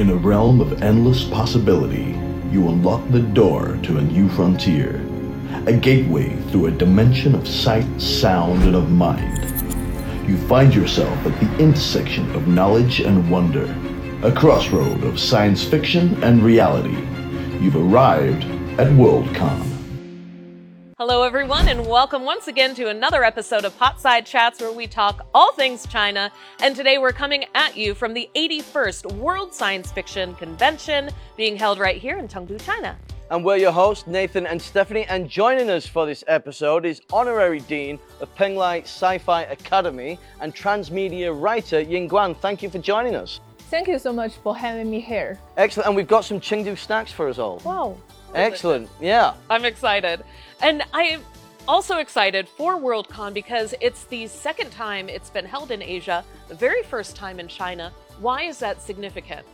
In a realm of endless possibility, you unlock the door to a new frontier, a gateway through a dimension of sight, sound, and of mind. You find yourself at the intersection of knowledge and wonder, a crossroad of science fiction and reality. You've arrived at Worldcon. Hello, everyone, and welcome once again to another episode of Potside Chats where we talk all things China. And today we're coming at you from the 81st World Science Fiction Convention being held right here in Chengdu, China. And we're your hosts, Nathan and Stephanie. And joining us for this episode is Honorary Dean of Penglai Sci Fi Academy and transmedia writer Ying Guan. Thank you for joining us. Thank you so much for having me here. Excellent. And we've got some Chengdu snacks for us all. Wow. Excellent. Yeah. I'm excited. And I'm also excited for Worldcon because it's the second time it's been held in Asia, the very first time in China. Why is that significant?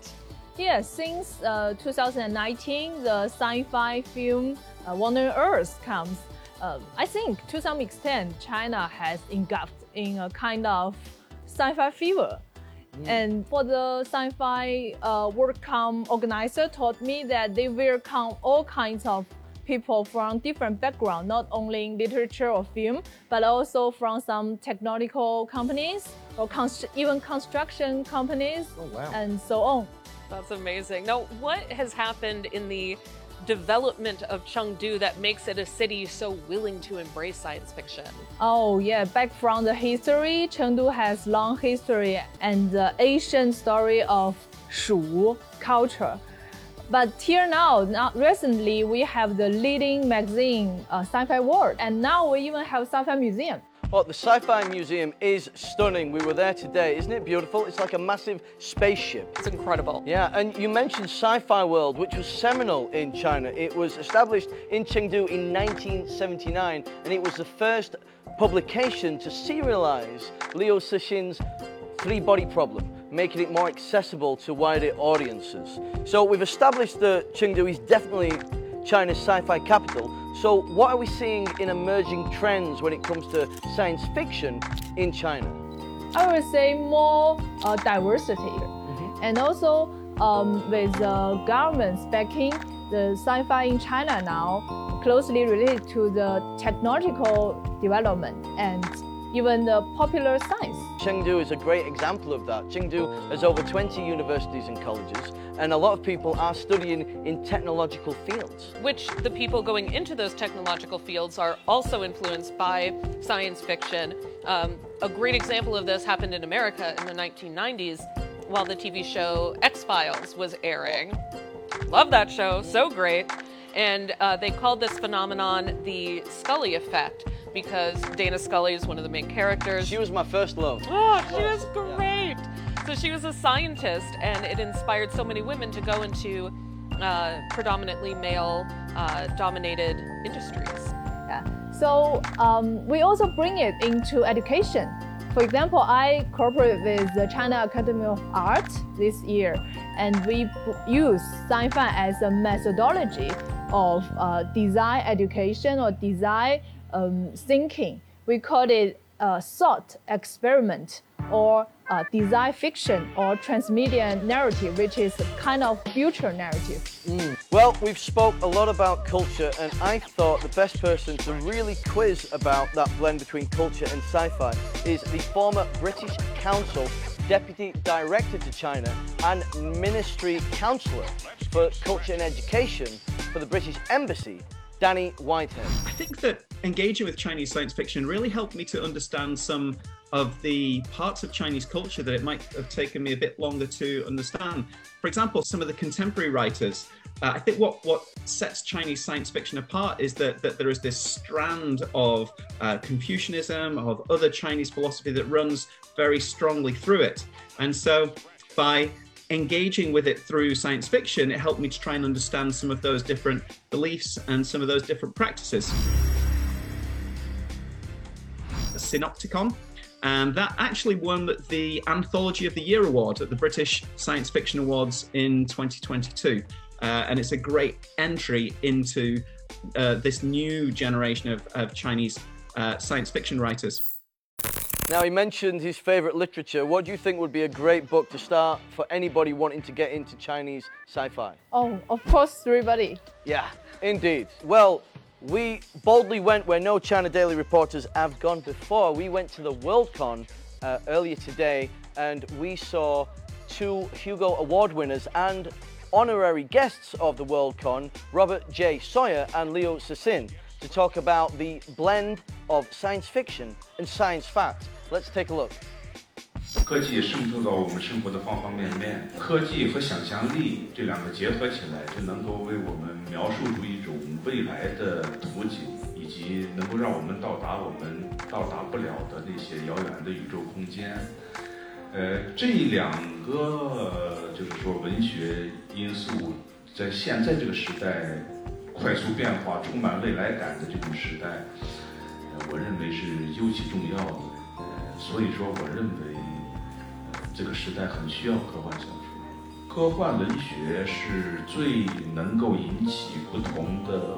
Yeah, since uh, 2019, the sci-fi film uh, Wandering Earth comes. Uh, I think to some extent, China has engulfed in a kind of sci-fi fever. Mm. And for the sci-fi uh, WorldCon organizer told me that they will come all kinds of people from different backgrounds, not only in literature or film, but also from some technological companies or const even construction companies oh, wow. and so on. That's amazing. Now, what has happened in the development of Chengdu that makes it a city so willing to embrace science fiction? Oh yeah, back from the history, Chengdu has long history and the ancient story of Shu culture. But here now, now recently we have the leading magazine, uh, Sci-Fi World, and now we even have Sci-Fi Museum. Well, the Sci-Fi Museum is stunning. We were there today. Isn't it beautiful? It's like a massive spaceship. It's incredible. Yeah, and you mentioned Sci-Fi World, which was seminal in China. It was established in Chengdu in 1979, and it was the first publication to serialize Liu Cixin's three-body problem making it more accessible to wider audiences. So we've established that Chengdu is definitely China's sci-fi capital. So what are we seeing in emerging trends when it comes to science fiction in China? I would say more uh, diversity, mm-hmm. and also um, with the government's backing, the sci-fi in China now closely related to the technological development and even the popular science. Chengdu is a great example of that. Chengdu has over 20 universities and colleges, and a lot of people are studying in technological fields. Which the people going into those technological fields are also influenced by science fiction. Um, a great example of this happened in America in the 1990s while the TV show X Files was airing. Love that show, so great. And uh, they called this phenomenon the Scully effect because Dana Scully is one of the main characters. She was my first love. Oh, she was great. So she was a scientist, and it inspired so many women to go into uh, predominantly male uh, dominated industries. Yeah. So um, we also bring it into education. For example, I cooperate with the China Academy of Art this year, and we use sci-fi as a methodology of uh, design education or design um, thinking. We call it a thought experiment or design fiction or transmedia narrative, which is a kind of future narrative. Mm. Well, we've spoke a lot about culture, and I thought the best person to really quiz about that blend between culture and sci-fi is the former British Council Deputy Director to China and Ministry Councillor for Culture and Education for the British Embassy Danny Whitehead. I think that engaging with Chinese science fiction really helped me to understand some of the parts of Chinese culture that it might have taken me a bit longer to understand. For example, some of the contemporary writers. Uh, I think what, what sets Chinese science fiction apart is that, that there is this strand of uh, Confucianism, of other Chinese philosophy that runs very strongly through it. And so by engaging with it through science fiction, it helped me to try and understand some of those different beliefs and some of those different practices. Sinopticon, and that actually won the Anthology of the Year award at the British Science Fiction Awards in 2022. Uh, and it's a great entry into uh, this new generation of, of Chinese uh, science fiction writers. Now, he mentioned his favorite literature. What do you think would be a great book to start for anybody wanting to get into Chinese sci fi? Oh, of course, Three Body. Yeah, indeed. Well, we boldly went where no China Daily reporters have gone before. We went to the Worldcon uh, earlier today and we saw two Hugo Award winners and honorary guests of the Worldcon, Robert J. Sawyer and Liu Cixin, to talk about the blend of science fiction and science fact. Let's take a look. 科技渗透到我们生活的方方面面，科技和想象力这两个结合起来，就能够为我们描述出一种未来的图景，以及能够让我们到达我们到达不了的那些遥远的宇宙空间。呃，这两个就是说文学因素，在现在这个时代快速变化、充满未来感的这种时代，我认为是尤其重要的。所以说，我认为。这个时代很需要科幻小说，科幻文学是最能够引起不同的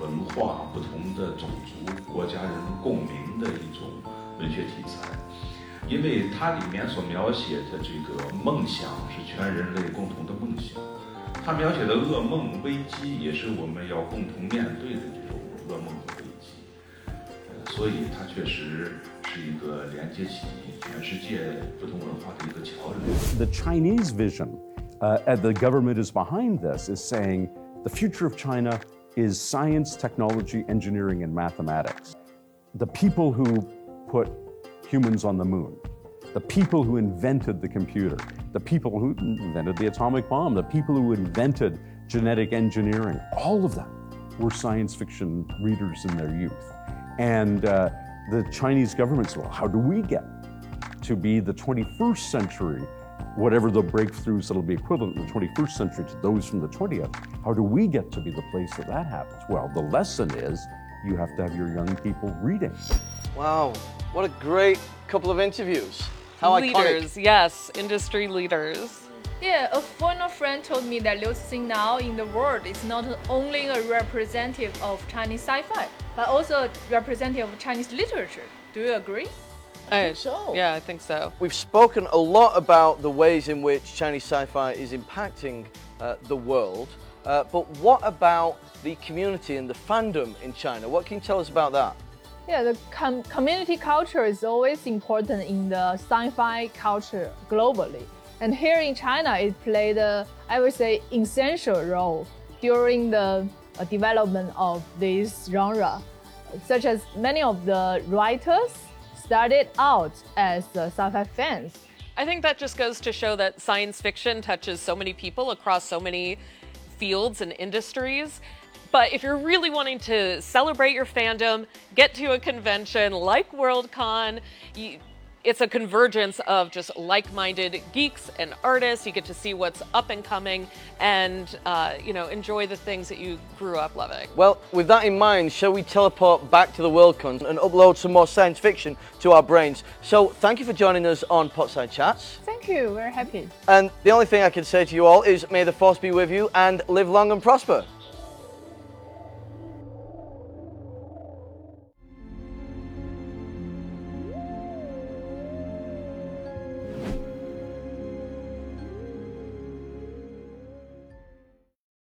文化、不同的种族、国家人共鸣的一种文学题材，因为它里面所描写的这个梦想是全人类共同的梦想，它描写的噩梦、危机也是我们要共同面对的这种噩梦和危机，呃，所以它确实。The Chinese vision, uh, and the government is behind this, is saying the future of China is science, technology, engineering, and mathematics. The people who put humans on the moon, the people who invented the computer, the people who invented the atomic bomb, the people who invented genetic engineering, all of them were science fiction readers in their youth. And uh, the Chinese government said, well, how do we get to be the 21st century, whatever the breakthroughs that'll be equivalent in the 21st century to those from the 20th? How do we get to be the place that that happens? Well, the lesson is you have to have your young people reading. Wow, what a great couple of interviews. How leaders, iconic. yes, industry leaders. Yeah, a former friend told me that Liu Cixin now in the world is not only a representative of Chinese sci-fi, but also representative of Chinese literature. Do you agree? I think so. Yeah, I think so. We've spoken a lot about the ways in which Chinese sci-fi is impacting uh, the world, uh, but what about the community and the fandom in China? What can you tell us about that? Yeah, the com community culture is always important in the sci-fi culture globally. And here in China, it played, a, I would say, essential role during the development of this genre, such as many of the writers started out as uh, sci-fi fans. I think that just goes to show that science fiction touches so many people across so many fields and industries. But if you're really wanting to celebrate your fandom, get to a convention like Worldcon, you, it's a convergence of just like-minded geeks and artists. You get to see what's up and coming, and uh, you know enjoy the things that you grew up loving. Well, with that in mind, shall we teleport back to the Worldcon and upload some more science fiction to our brains? So, thank you for joining us on Potside Chats. Thank you. We're happy. And the only thing I can say to you all is, may the force be with you and live long and prosper.